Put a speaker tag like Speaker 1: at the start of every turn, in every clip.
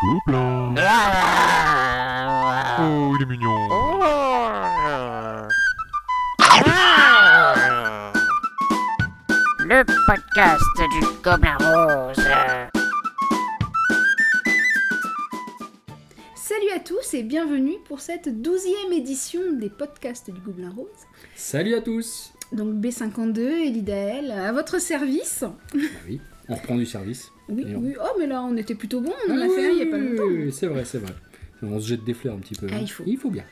Speaker 1: Gobelin. Oh, il est mignon.
Speaker 2: Le podcast du Gobelin Rose.
Speaker 3: Salut à tous et bienvenue pour cette douzième édition des podcasts du Gobelin Rose.
Speaker 4: Salut à tous
Speaker 3: Donc B52 et l'IDAL à votre service.
Speaker 4: Ah oui, on reprend du service.
Speaker 3: Oui,
Speaker 4: on-
Speaker 3: oui. Oh mais là on était plutôt bon, on en
Speaker 4: Ah
Speaker 3: a fait un il y a pas longtemps.
Speaker 4: oui, oui, c'est vrai, c'est vrai. On se jette des fleurs un petit peu.
Speaker 3: Ah,
Speaker 4: hein.
Speaker 3: il faut.
Speaker 4: Il faut bien.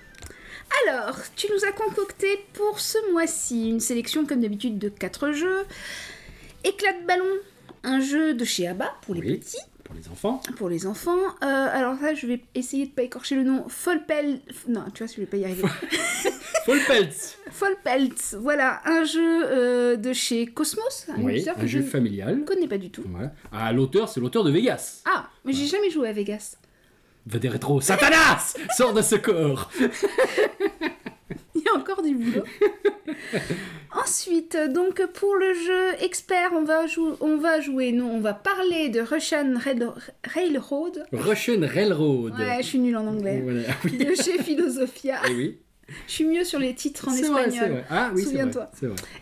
Speaker 3: Alors, tu nous as concocté pour ce mois-ci une sélection comme d'habitude de 4 jeux. Éclat de ballon, un jeu de chez Abba pour les
Speaker 4: Oui.
Speaker 3: petits.
Speaker 4: Pour les enfants.
Speaker 3: Pour les enfants, Euh, alors ça, je vais essayer de pas écorcher le nom. Folpel. Non, tu vois, je vais pas y arriver.
Speaker 4: Full Peltz
Speaker 3: Folpelts, voilà, un jeu euh, de chez Cosmos, un
Speaker 4: Oui, jeu
Speaker 3: je ne
Speaker 4: familial.
Speaker 3: connais pas du tout.
Speaker 4: Voilà. Ah, l'auteur, c'est l'auteur de Vegas.
Speaker 3: Ah, mais j'ai jamais joué à Vegas.
Speaker 4: Va des rétro. Satanas Sors de ce corps
Speaker 3: Il y a encore du boulot. Ensuite, donc pour le jeu expert, on va, jou- on va jouer, non, on va parler de Russian Rail- Railroad.
Speaker 4: Russian Railroad.
Speaker 3: Ouais, je suis nulle en anglais.
Speaker 4: Voilà. Oui.
Speaker 3: De chez Philosophia.
Speaker 4: Eh oui.
Speaker 3: Je suis mieux sur les titres en espagnol.
Speaker 4: Ah oui.
Speaker 3: Souviens-toi.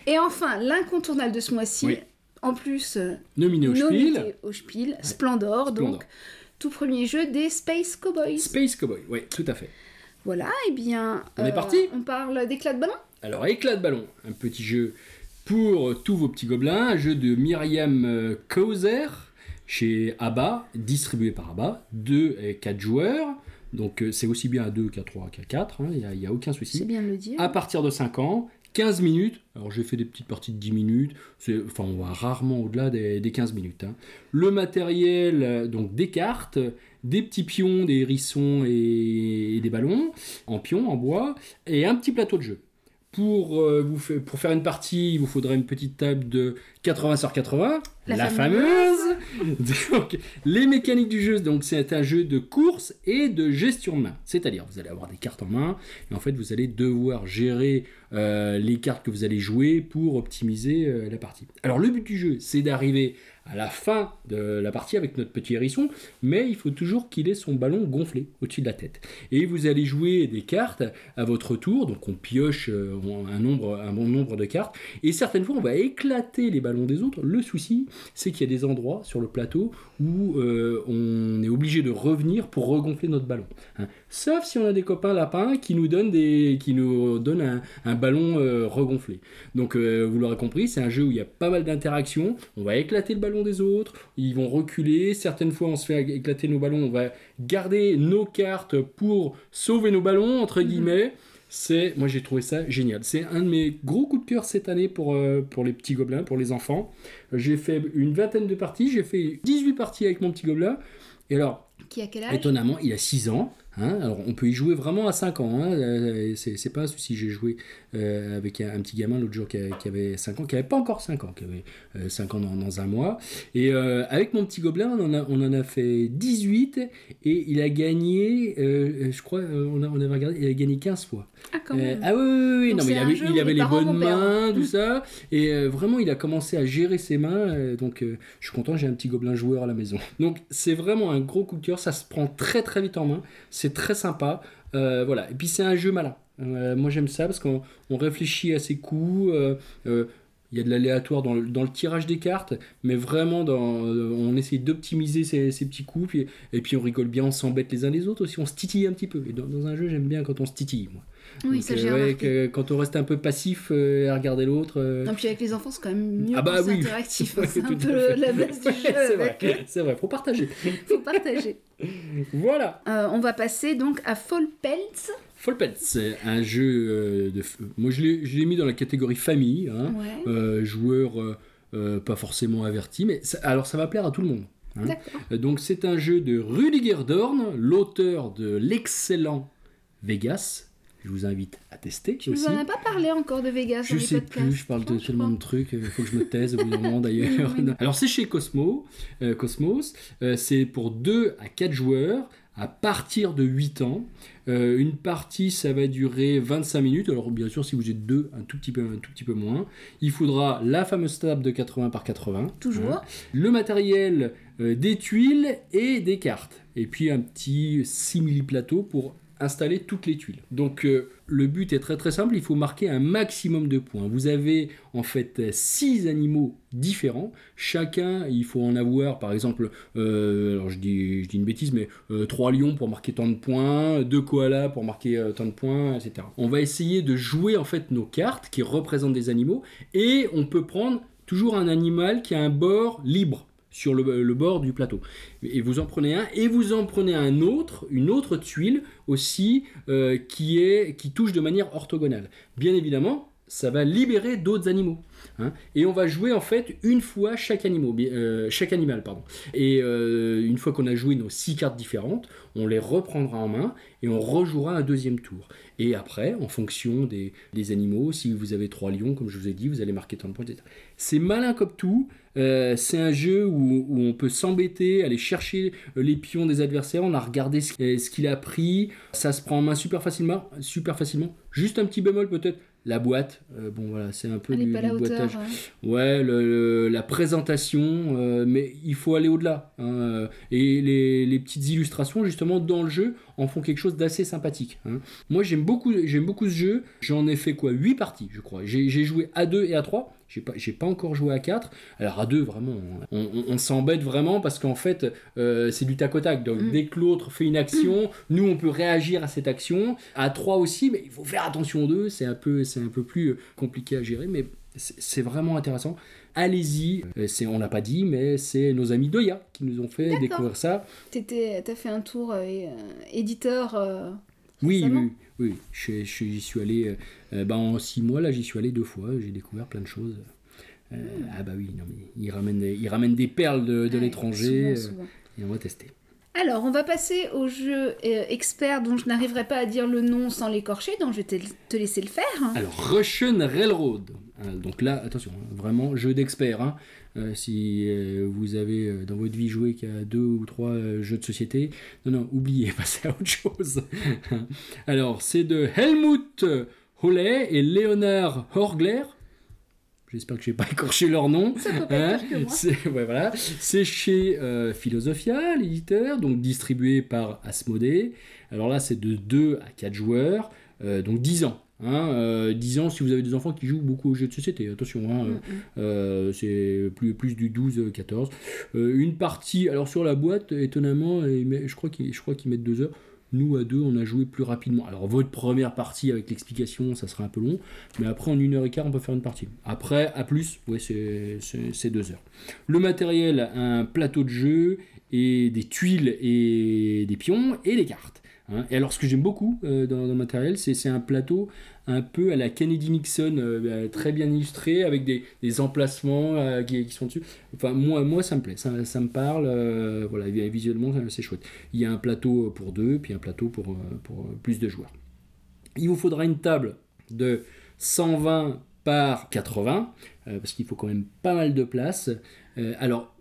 Speaker 3: Et enfin, l'incontournable de ce mois-ci,
Speaker 4: Oui.
Speaker 3: en plus, euh,
Speaker 4: Nominé au Spiel.
Speaker 3: au Spiel, Splendor,
Speaker 4: Splendor.
Speaker 3: donc tout premier jeu des Space Cowboys.
Speaker 4: Space Cowboy. Oui, tout à fait.
Speaker 3: Voilà, et bien.
Speaker 4: On est parti
Speaker 3: On parle d'éclat de ballon
Speaker 4: Alors, éclat de ballon, un petit jeu pour tous vos petits gobelins, un jeu de Myriam euh, Kauser chez ABBA, distribué par ABBA, 2 et 4 joueurs. Donc, euh, c'est aussi bien à 2 qu'à 3 qu'à 4, il n'y a, aucun
Speaker 3: C'est
Speaker 4: souci.
Speaker 3: bien de le dire.
Speaker 4: À partir de 5 ans, 15 minutes. Alors, j'ai fait des petites parties de 10 minutes. C'est- Enfin, on va rarement au-delà des, des 15 minutes. hein. Le matériel, euh, donc des cartes, des petits pions, des hérissons et, et des ballons en pions, en bois, et un petit plateau de jeu. Pour, euh, vous pour faire une partie, il vous faudrait une petite table de 80 sur 80,
Speaker 3: La
Speaker 4: la,
Speaker 3: fameuse.
Speaker 4: fameuse. Donc, les mécaniques du jeu, donc c'est un jeu de course et de gestion de main. C'est-à-dire, vous allez avoir des cartes en main, et en fait, vous allez devoir gérer euh, les cartes que vous allez jouer pour optimiser euh, la partie. Alors, le but du jeu, c'est d'arriver à la fin de la partie avec notre petit hérisson, mais il faut toujours qu'il ait son ballon gonflé au-dessus de la tête. Et vous allez jouer des cartes à votre tour, donc on pioche euh, un, nombre, un bon nombre de cartes, et certaines fois on va éclater les ballons des autres. Le souci, c'est qu'il y a des endroits sur le plateau où euh, on est obligé de revenir pour regonfler notre ballon. hein. Sauf si on a des copains lapins qui nous donnent, des, qui nous donnent un, un ballon euh, regonflé. Donc euh, vous l'aurez compris, c'est un jeu où il y a pas mal d'interactions. On va éclater le ballon des autres, ils vont reculer. Certaines fois, on se fait éclater nos ballons, on va garder nos cartes pour sauver nos ballons entre guillemets. C'est, moi j'ai trouvé ça génial. C'est un de mes gros coups de cœur cette année pour, euh, pour les petits gobelins, pour les enfants. J'ai fait une vingtaine de parties, j'ai fait 18 parties avec mon petit gobelin. Et alors,
Speaker 3: Qui a quel âge?
Speaker 4: Étonnamment, il a 6 ans. Hein. Alors, on peut y jouer vraiment à 5 ans. hein. Euh, C'est pas un souci. J'ai joué euh, avec un, un petit gamin l'autre jour qui, a- qui avait 5 ans, qui avait pas encore 5 ans, qui avait 5 ans dans, dans un mois. Et euh, avec mon petit gobelin, on en, a, on en a fait 18 et il a gagné, euh, je crois, euh, on, a, on avait regardé, il a gagné 15 fois.
Speaker 3: Ah, quand
Speaker 4: Euh,
Speaker 3: même.
Speaker 4: ah oui, oui, oui, non, mais il avait, il
Speaker 3: les
Speaker 4: bonnes mains, tout ça. Et euh, vraiment, il a commencé à gérer ses mains. euh, donc, euh, je suis content, j'ai un petit gobelin joueur à la maison. Donc, c'est vraiment un gros coup de cœur. Ça se prend très, très vite en main. C'est très sympa. Euh, voilà. Et puis, c'est un jeu malin. Euh, moi, j'aime ça parce qu'on on réfléchit à ses coups. euh, il y a de l'aléatoire dans le, dans le tirage des cartes, mais vraiment, dans, euh, on essaye d'optimiser ces, ces petits coups, puis- et puis on rigole bien, on s'embête les uns les autres aussi, on se titille un petit peu. Et dans, dans un jeu, j'aime bien quand on se titille, moi.
Speaker 3: oui,
Speaker 4: Donc,
Speaker 3: ça
Speaker 4: euh, ouais, que- quand on reste un peu passif euh, à regarder l'autre. euh,
Speaker 3: Non, puis avec les enfants, c'est quand même mieux
Speaker 4: Ah bah oui.
Speaker 3: interactif. hein.
Speaker 4: Ouais,
Speaker 3: c'est un peu la base du
Speaker 4: ouais,
Speaker 3: jeu.
Speaker 4: c'est
Speaker 3: avec-
Speaker 4: vrai, c'est vrai, faut partager.
Speaker 3: Faut partager.
Speaker 4: voilà.
Speaker 3: Euh, on va passer donc à Fall Pelts.
Speaker 4: Fall c'est un jeu euh, de. Moi, je l'ai je mis dans la catégorie famille, hein,
Speaker 3: Ouais.
Speaker 4: euh, joueur euh, pas forcément averti, mais ça- alors ça va plaire à tout le monde. hein. Donc, c'est un jeu de Rudiger Dorn, l'auteur de l'excellent Vegas. Je vous invite à tester aussi.
Speaker 3: nous en as pas parlé encore de Vegas
Speaker 4: Je sais
Speaker 3: podcasts
Speaker 4: plus, je parle de tellement de trucs, il faut que je me taise au bout d'un moment d'ailleurs. Alors c'est chez Cosmo, euh, Cosmos, c'est pour 2 à 4 joueurs à partir de 8 ans. Euh, une partie, ça va durer 25 minutes. Alors bien sûr, si vous êtes deux, un tout petit peu, un tout petit peu moins. Il faudra la fameuse table de 80 par 80.
Speaker 3: Toujours.
Speaker 4: hein. Le matériel, euh, des tuiles et des cartes. Et puis un petit simili-plateau pour installer toutes les tuiles. Donc euh, le but est très très simple, il faut marquer un maximum de points. Vous avez en fait six animaux différents. Chacun, il faut en avoir par exemple, euh, alors je dis, une bêtise, mais euh, trois lions pour marquer tant de points, deux koalas pour marquer euh, tant de points, etc. On va essayer de jouer en fait nos cartes qui représentent des animaux et on peut prendre toujours un animal qui a un bord libre sur le, bord du plateau. Et vous en prenez un, et vous en prenez un autre, une autre tuile aussi, euh, qui, est, qui touche de manière orthogonale. Bien évidemment, ça va libérer d'autres animaux. hein. et on va jouer en fait une fois chaque, euh, animal. Pardon. Et euh, une fois qu'on a joué nos six cartes différentes, on les reprendra en main et on rejouera un deuxième tour. Et après, en fonction des, des animaux, si vous avez trois lions, comme je vous ai dit, vous allez marquer tant de points, etc. C'est malin comme tout. Euh, c'est un jeu où, où on peut s'embêter, aller chercher euh, les pions des adversaires, on a regardé ce, euh, ce qu'il a pris, ça se prend en main super facilement, super facilement. Juste un petit bémol peut-être, la boîte, euh, bon voilà, c'est un peu
Speaker 3: Elle
Speaker 4: du,
Speaker 3: pas la hauteur.
Speaker 4: boitage.
Speaker 3: hein.
Speaker 4: Ouais, le- le- la présentation, euh, mais il faut aller au-delà. hein, et les, les petites illustrations, justement, dans le jeu, en font quelque chose d'assez sympathique. hein. Moi, j'aime beaucoup, j'aime beaucoup ce jeu. J'en ai fait quoi 8 parties, je crois. J'ai joué à 2 et à 3. J'ai pas, j'ai pas encore joué à 4. Alors, à 2, vraiment, on, on- on s'embête vraiment parce qu'en fait, euh, c'est du tac au tac. Donc,
Speaker 3: Mm.
Speaker 4: dès que l'autre fait une action, nous, on peut réagir à cette action. À 3 aussi, mais il faut faire attention aux deux. C'est un peu, un peu plus compliqué à gérer, mais c'est vraiment intéressant. Allez-y, Euh, c'est, on l'a pas dit, mais c'est nos amis Doya qui nous ont fait
Speaker 3: D'accord.
Speaker 4: découvrir ça.
Speaker 3: T'étais- T'as fait un tour euh, euh, éditeur. euh,
Speaker 4: Oui, oui, oui, je, je- j'y suis allé, euh, bah, en six mois, là, j'y suis allé deux fois, j'ai découvert plein de choses. Euh, Ah bah oui, non, mais il ramène des, il ramène des perles de, de
Speaker 3: ouais,
Speaker 4: l'étranger
Speaker 3: souvent, souvent.
Speaker 4: et on va tester.
Speaker 3: Alors, on va passer au jeu euh, expert dont je n'arriverai pas à dire le nom sans l'écorcher, donc je vais te, laisser le faire.
Speaker 4: Alors, Russian Railroad. Euh, donc là, attention, hein, vraiment jeu d'expert. hein. Euh, si vous avez dans votre vie joué qu'à deux ou trois jeux de société, non, non, oubliez, passez à autre chose. Alors, c'est de Helmut Hollet et Leonard Horgler. J'espère que je n'ai pas écorché leur nom.
Speaker 3: Ça peut pas
Speaker 4: Hein,
Speaker 3: que moi.
Speaker 4: c'est ouais, voilà. C'est chez euh, Philosophia, l'éditeur, donc distribué par Asmodée. Alors là, c'est de 2 à 4 joueurs, euh, donc 10 ans. Hein, euh, 10 ans si vous avez des enfants qui jouent beaucoup aux jeux de société, attention, hein,
Speaker 3: Mm, mm.
Speaker 4: euh, c'est plus, plus du 12-14. une partie, alors sur la boîte, étonnamment, ils met- je crois qu'ils je crois qu'ils mettent 2 heures. Nous, à deux, on a joué plus rapidement. Alors, votre première partie avec l'explication, ça sera un peu long. Mais après, en une heure et quart, on peut faire une partie. Après, à plus, ouais, c'est- deux heures. Le matériel, un plateau de jeu, et des tuiles et des pions, et des cartes. Hein. Et alors, ce que j'aime beaucoup euh, dans, le matériel, c'est un plateau un peu à la Kennedy Nixon, euh, euh, très bien illustré, avec des, des emplacements euh, qui, sont dessus. Enfin, moi, moi ça me plaît, ça, ça me parle. voilà, visuellement, c'est chouette. Il y a un plateau pour deux, puis un plateau pour, pour plus de joueurs. Il vous faudra une table de 120 par 80, euh, parce qu'il faut quand même pas mal de place. Alors,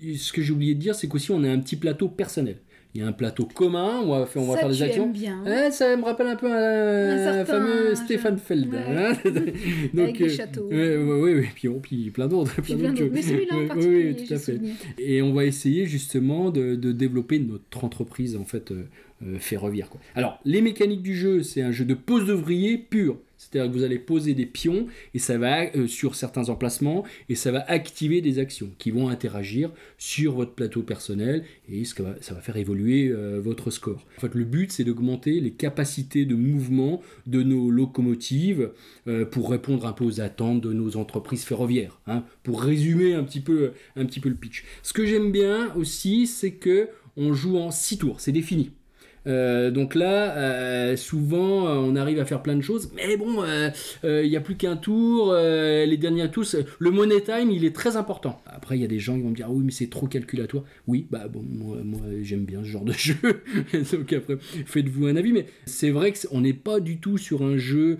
Speaker 4: ce que j'ai oublié de dire, c'est qu'aussi on a un petit plateau personnel. Il y a un plateau commun, on va faire, on va
Speaker 3: Ça,
Speaker 4: faire des actions.
Speaker 3: bien.
Speaker 4: Ouais, ça me rappelle un peu un,
Speaker 3: Un certain-
Speaker 4: fameux Stéphane Feld.
Speaker 3: Ouais.
Speaker 4: hein.
Speaker 3: Avec des
Speaker 4: euh,
Speaker 3: châteaux.
Speaker 4: ouais, ouais, ouais, ouais, puis, oh, puis plein d'autres. Plein
Speaker 3: plein. Mais celui-là en particulier,
Speaker 4: oui, tout à fait.
Speaker 3: souvenir.
Speaker 4: Et on va essayer justement de, de développer notre entreprise en fait euh, euh, ferroviaire. Quoi. Alors, les mécaniques du jeu, c'est un jeu de pose d'ouvrier pur. C'est-à-dire que vous allez poser des pions et ça va euh, sur certains emplacements et ça va activer des actions qui vont interagir sur votre plateau personnel et ça va, ça va faire évoluer euh, votre score. En fait, le but c'est d'augmenter les capacités de mouvement de nos locomotives pour répondre un peu aux attentes de nos entreprises ferroviaires. hein. pour résumer un petit peu, un petit peu le pitch. Ce que j'aime bien aussi, c'est que on joue en 6 tours, c'est défini. Euh, donc là, euh, souvent, euh, on arrive à faire plein de choses, mais bon, il n'y a plus qu'un tour, les derniers c'est- le money time, il est très important. Après, il y a des gens qui vont me dire, ah oui, mais c'est trop calculatoire. Oui, bah bon, moi, j'aime bien ce genre de jeu, donc après, faites-vous un avis, mais c'est vrai qu'on n'est pas du tout sur un jeu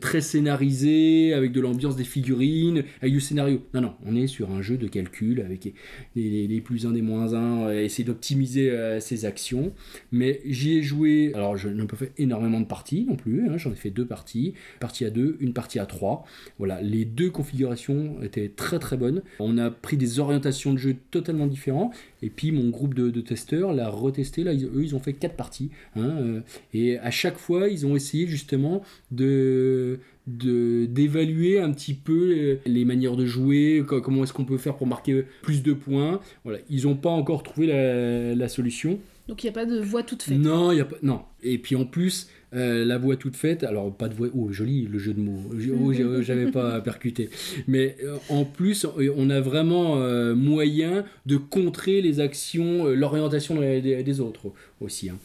Speaker 4: très scénarisé, avec de l'ambiance des figurines, avec du scénario. Non, non, on est sur un jeu de calcul avec les, plus 1 des moins 1, essayer d'optimiser ses actions. Mais j'y ai joué, alors je n'ai pas fait énormément de parties non plus, hein, j'en ai fait deux parties, une partie à deux, une partie à trois. Voilà, les deux configurations étaient très très bonnes. On a pris des orientations de jeu totalement différentes. Et puis mon groupe de, testeurs l'a retesté. Là, ils- eux, ils ont fait quatre parties. hein, euh, et à chaque fois, ils ont essayé justement de d'évaluer un petit peu les, les manières de jouer, co- comment est-ce qu'on peut faire pour marquer plus de points. Voilà, ils n'ont pas encore trouvé la solution.
Speaker 3: Donc il n'y a pas de voix toute faite.
Speaker 4: Non, il y a pas. Non. Et puis en plus, euh, la voix toute faite. Alors pas de voix. Oh, joli le jeu de mots. Oh, j'ai- j'avais pas percuté. Mais euh, en plus, on a vraiment euh, moyen de contrer les actions, l'orientation des, autres aussi. hein.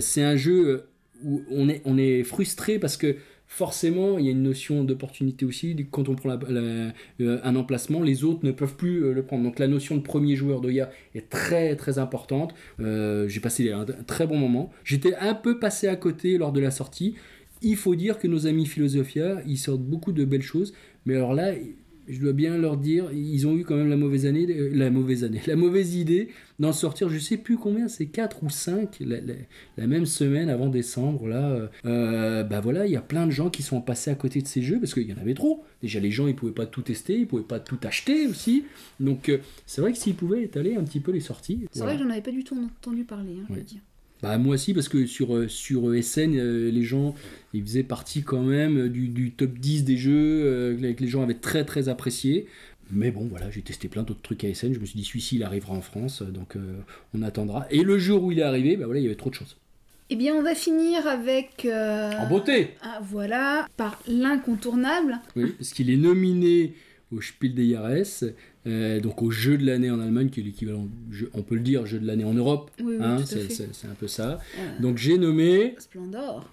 Speaker 4: C'est un jeu où on est, on est frustré parce que forcément, il y a une notion d'opportunité aussi. Quand on prend euh, un emplacement, les autres ne peuvent plus euh, le prendre. Donc la notion de premier joueur d'Oya est très très importante. Euh, J'ai passé un, un très bon moment. J'étais un peu passé à côté lors de la sortie. Il faut dire que nos amis Philosophia, ils sortent beaucoup de belles choses. Mais alors là, je dois bien leur dire, ils ont eu quand même la mauvaise année, euh, la mauvaise année, la mauvaise idée d'en sortir, je sais plus combien, c'est 4 ou 5 la, la- la même semaine avant décembre. Là, euh, bah voilà, il y a plein de gens qui sont passés à côté de ces jeux parce qu'il y en avait trop. Déjà, les gens, ils pouvaient pas tout tester, ils pouvaient pas tout acheter aussi. Donc, euh, c'est vrai que s'ils pouvaient étaler un petit peu les sorties.
Speaker 3: C'est
Speaker 4: voilà.
Speaker 3: vrai que j'en avais pas du tout entendu parler, hein, je veux dire.
Speaker 4: Bah, moi aussi, parce que sur, euh, sur SN, euh, les gens, ils faisaient partie quand même euh, du, du top 10 des jeux euh, que les gens avaient très très apprécié. Mais bon, voilà, j'ai testé plein d'autres trucs à SN. Je me suis dit, celui-ci, il arrivera en France, donc euh, on attendra. Et le jour où il est arrivé, bah voilà, il y avait trop de choses.
Speaker 3: Eh bien, on va finir avec. euh,
Speaker 4: En beauté
Speaker 3: Ah, voilà, par l'incontournable.
Speaker 4: Oui, parce qu'il est nominé au Spiel des Jahres, euh, donc au jeu de l'année en Allemagne, qui est l'équivalent, on peut le dire, jeu de l'année en Europe.
Speaker 3: Oui, oui,
Speaker 4: hein, c'est un peu ça.
Speaker 3: Euh,
Speaker 4: Donc j'ai nommé.
Speaker 3: Splendor.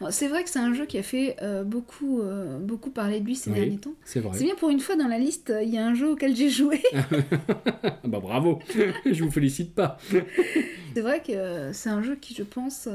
Speaker 4: Voilà,
Speaker 3: C'est vrai que c'est un jeu qui a fait euh, beaucoup, euh, beaucoup parler de lui ces
Speaker 4: Oui.
Speaker 3: derniers temps.
Speaker 4: c'est vrai.
Speaker 3: C'est bien pour une fois dans la liste, euh, il y a un jeu auquel j'ai joué.
Speaker 4: Ah bah bravo, je vous félicite pas.
Speaker 3: c'est vrai que c'est un jeu qui, je pense,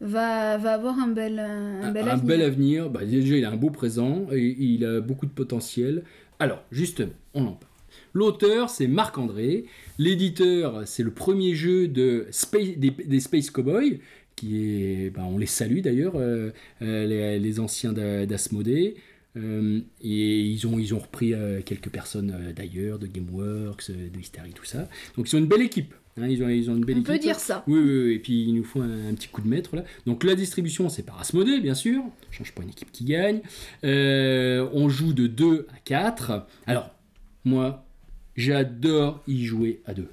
Speaker 3: va, va avoir un bel, un, un bel
Speaker 4: un
Speaker 3: avenir.
Speaker 4: bel avenir. Bah, déjà, il a un beau présent et il a beaucoup de potentiel. Alors, justement, on en parle. L'auteur, c'est Marc-André. L'éditeur, c'est le premier jeu de Space, des, des Space Cowboys, qui est, bah, on les salue d'ailleurs, euh, euh, les, les anciens d'A- d'Asmodée. Euh, et ils ont, ils ont repris euh, quelques personnes euh, d'ailleurs, de Gameworks, de Hysteria, tout ça. Donc ils ont une belle équipe. hein, ils, ont, ils ont une belle
Speaker 3: On
Speaker 4: équipe.
Speaker 3: peut dire ça.
Speaker 4: Oui, oui, oui, et puis il nous faut un, un petit coup de maître là. Donc la distribution, c'est par Asmodée, bien sûr. On change pas une équipe qui gagne. On joue de 2 à 4. Alors, moi, j'adore y jouer à deux.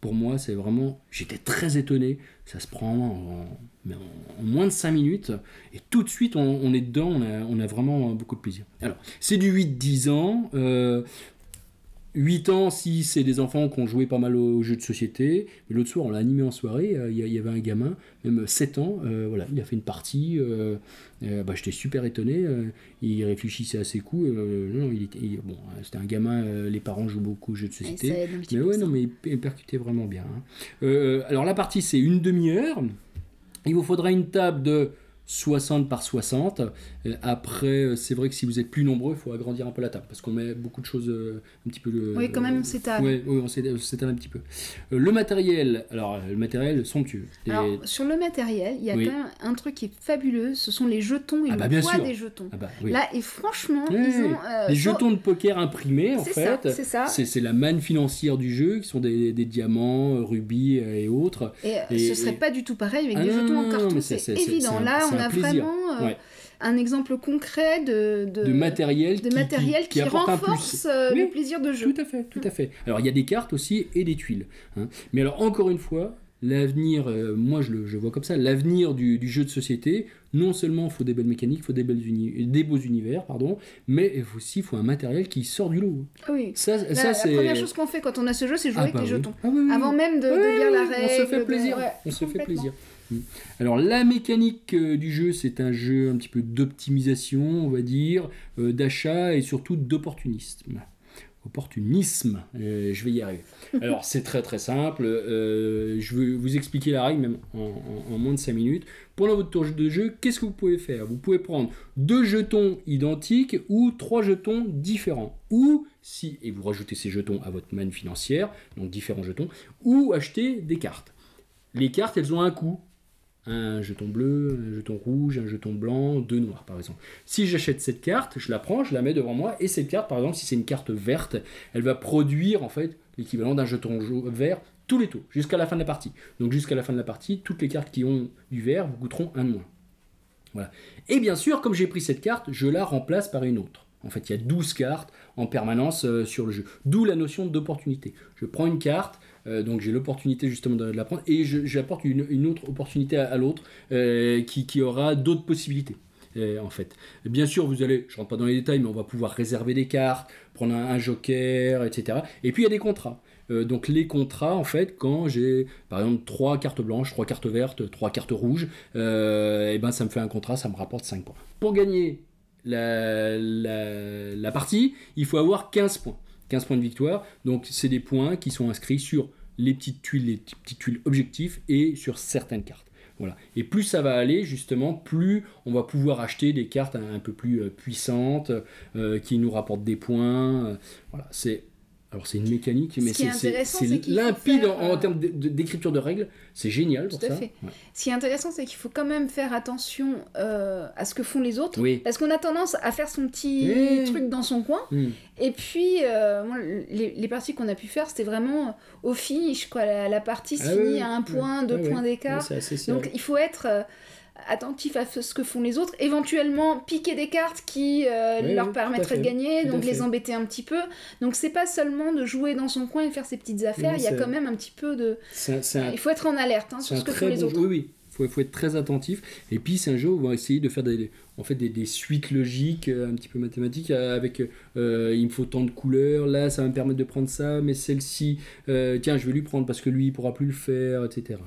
Speaker 4: Pour moi, c'est vraiment. J'étais très étonné. Ça se prend en, moins de 5 minutes. Et tout de suite, on, est dedans. On a, on a vraiment beaucoup de plaisir. Alors, c'est du 8-10 ans. euh, 8 ans si c'est des enfants qui ont joué pas mal aux jeux de société. Mais l'autre soir, on l'a animé en soirée. euh, Il y, avait un gamin, même 7 ans. euh, voilà, il a fait une partie. euh, euh, bah, J'étais super étonné. il réfléchissait à ses coups. non, il était, il- bon, c'était un gamin. les parents jouent beaucoup aux jeux de société.
Speaker 3: ça
Speaker 4: Mais ouais, non, mais il percutait vraiment bien. hein. Alors la partie, c'est une demi-heure. Il vous faudra une table de 60 par 60. Euh, Après, euh, c'est vrai que si vous êtes plus nombreux, il faut agrandir un peu la table parce qu'on met beaucoup de choses euh, un petit peu. le-
Speaker 3: Oui, quand même, on s'étale.
Speaker 4: Ouais, on s'é- on s'étale un petit peu. Le matériel, alors le matériel somptueux. Des-
Speaker 3: Alors, sur le matériel, il y a
Speaker 4: Oui.
Speaker 3: quand même un truc qui est fabuleux, ce sont les jetons et
Speaker 4: Ah
Speaker 3: le
Speaker 4: bah, bien
Speaker 3: poids
Speaker 4: sûr.
Speaker 3: des jetons.
Speaker 4: Ah bah, oui.
Speaker 3: Là, et franchement,
Speaker 4: Oui,
Speaker 3: ils
Speaker 4: oui.
Speaker 3: ont... euh,
Speaker 4: Les jetons de poker imprimés, en fait.
Speaker 3: c'est ça.
Speaker 4: C'est la manne financière du jeu, qui sont des, des diamants, rubis et autres.
Speaker 3: Et, euh,
Speaker 4: Et-
Speaker 3: ce serait pas du tout pareil avec
Speaker 4: Ah
Speaker 3: des jetons
Speaker 4: non,
Speaker 3: en carton, c'est évident. Là, on a
Speaker 4: plaisir.
Speaker 3: vraiment euh,
Speaker 4: Ouais.
Speaker 3: un exemple concret de, de,
Speaker 4: de matériel
Speaker 3: de
Speaker 4: qui,
Speaker 3: matériel renforce euh,
Speaker 4: Oui.
Speaker 3: le plaisir de jeu.
Speaker 4: Tout à fait, tout à fait. Alors il y a des cartes aussi et des tuiles. hein. Mais alors encore une fois, l'avenir, euh, moi je le je vois comme ça, l'avenir du, du jeu de société, non seulement il faut des belles mécaniques, il faut des, belles uni- des beaux univers, pardon, mais il faut aussi il faut un matériel qui sort du lot.
Speaker 3: Ah oui.
Speaker 4: Ça,
Speaker 3: La,
Speaker 4: ça
Speaker 3: la
Speaker 4: c'est.
Speaker 3: première chose qu'on fait quand on a ce jeu, c'est jouer
Speaker 4: Ah
Speaker 3: avec
Speaker 4: bah
Speaker 3: les
Speaker 4: oui.
Speaker 3: jetons.
Speaker 4: Ah oui, oui, oui.
Speaker 3: Avant même de, de lire la règle.
Speaker 4: On se fait
Speaker 3: de-
Speaker 4: plaisir.
Speaker 3: ouais,
Speaker 4: on se fait
Speaker 3: complètement.
Speaker 4: plaisir. Mm. Alors la mécanique euh, du jeu, c'est un jeu un petit peu d'optimisation, on va dire, euh, d'achat et surtout d'opportunisme. Opportunisme, euh, je vais y arriver. Alors c'est très très simple, euh, je vais vous expliquer la règle même en, en- en moins de 5 minutes. Pendant votre tour de jeu, qu'est-ce que vous pouvez faire? Vous pouvez prendre deux jetons identiques ou trois jetons différents. Ou si, et vous rajoutez ces jetons à votre manne financière, donc différents jetons, ou acheter des cartes. Les cartes, elles ont un coût. Un jeton bleu, un jeton rouge, un jeton blanc, deux noirs par exemple. Si j'achète cette carte, je la prends, je la mets devant moi, et cette carte, par exemple, si c'est une carte verte, elle va produire en fait l'équivalent d'un jeton vert tous les tours, jusqu'à la fin de la partie. Donc jusqu'à la fin de la partie, toutes les cartes qui ont du vert vous coûteront un de moins. Voilà. Et bien sûr, comme j'ai pris cette carte, je la remplace par une autre. En fait, il y a 12 cartes en permanence euh, sur le jeu. D'où la notion d'opportunité. Je prends une carte, euh, donc j'ai l'opportunité justement de, de la prendre, et j'apporte une, une autre opportunité à, l'autre euh, qui, qui aura d'autres possibilités. euh, en fait, bien sûr, vous allez, je rentre pas dans les détails, mais on va pouvoir réserver des cartes, prendre un, joker, etc. Et puis il y a des contrats. Donc les contrats, en fait, quand j'ai par exemple trois cartes blanches, trois cartes vertes, trois cartes rouges, et ben ça me fait un contrat, ça me rapporte 5 points. Pour gagner la, la, la partie, il faut avoir 15 points. 15 points de victoire. Donc c'est des points qui sont inscrits sur les petites tuiles, les petites tuiles objectifs et sur certaines cartes. Voilà. Et plus ça va aller, justement, plus on va pouvoir acheter des cartes un, peu plus euh, puissantes, euh, qui nous rapportent des points. euh, voilà, c'est alors c'est une mécanique, mais c'est-
Speaker 3: faut
Speaker 4: limpide
Speaker 3: faire,
Speaker 4: en, en
Speaker 3: euh,
Speaker 4: termes d'écriture de règles. C'est génial pour
Speaker 3: Tout à
Speaker 4: ça.
Speaker 3: fait.
Speaker 4: Ouais.
Speaker 3: Ce qui est intéressant, c'est qu'il faut quand même faire attention euh, à ce que font les autres.
Speaker 4: Oui.
Speaker 3: Parce qu'on a tendance à faire son petit
Speaker 4: Oui.
Speaker 3: truc dans son coin.
Speaker 4: Hmm.
Speaker 3: Et puis, euh, moi, les, les parties qu'on a pu faire, c'était vraiment au finish. Quoi. La, la partie se
Speaker 4: Ah
Speaker 3: finit à un point, deux points d'écart. Donc il faut être euh, attentif à ce que font les autres, éventuellement piquer des cartes qui euh,
Speaker 4: Oui,
Speaker 3: leur
Speaker 4: oui,
Speaker 3: permettraient de gagner, donc les embêter un petit peu. Donc c'est pas seulement de jouer dans son coin et faire ses petites affaires,
Speaker 4: Non,
Speaker 3: il y a quand même un petit peu de...
Speaker 4: Un- un
Speaker 3: Il faut être en alerte hein, sur ce que font les
Speaker 4: bon
Speaker 3: autres.
Speaker 4: jeu, oui, oui. Faut, faut être très attentif. Et puis c'est un jeu où on va essayer de faire des, en fait, des, des suites logiques, euh, un petit peu mathématiques, euh, avec euh, il me faut tant de couleurs, là ça va me permettre de prendre ça, mais celle-ci, euh, tiens je vais lui prendre parce que lui il pourra plus le faire, etc.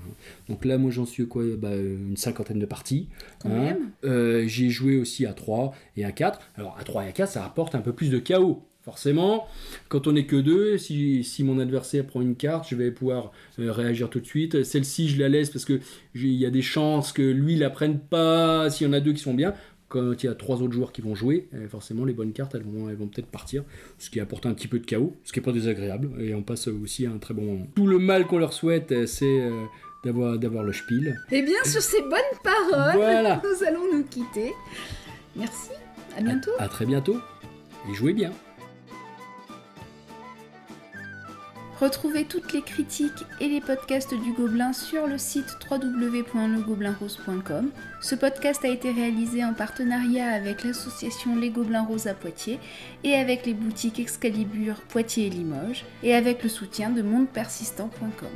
Speaker 4: Donc là moi j'en suis quoi? Bah, une cinquantaine de parties.
Speaker 3: Quand
Speaker 4: hein.
Speaker 3: même.
Speaker 4: Euh, J'ai joué aussi à 3 et à 4. Alors à 3 et à 4 ça rapporte un peu plus de chaos. Forcément, quand on n'est que deux, si, si mon adversaire prend une carte, je vais pouvoir euh, réagir tout de suite. Celle-ci, je la laisse parce que j'ai- il y a des chances que lui la prenne pas. S'il y en a deux qui sont bien, quand il y a trois autres joueurs qui vont jouer, euh, forcément les bonnes cartes, elles vont, elles vont peut-être partir, ce qui apporte un petit peu de chaos, ce qui est pas désagréable. Et on passe aussi à un très bon moment. Tout le mal qu'on leur souhaite, euh, c'est euh, d'avoir d'avoir le spiel.
Speaker 3: Et Eh bien sur ces bonnes paroles,
Speaker 4: Voilà.
Speaker 3: nous allons nous quitter. Merci, à bientôt.
Speaker 4: À très bientôt et jouez bien.
Speaker 3: Retrouvez toutes les critiques et les podcasts du Gobelin sur le site www.legoblinrose.com. Ce podcast a été réalisé en partenariat avec l'association Les Gobelins Roses à Poitiers et avec les boutiques Excalibur Poitiers et Limoges et avec le soutien de mondepersistant.com.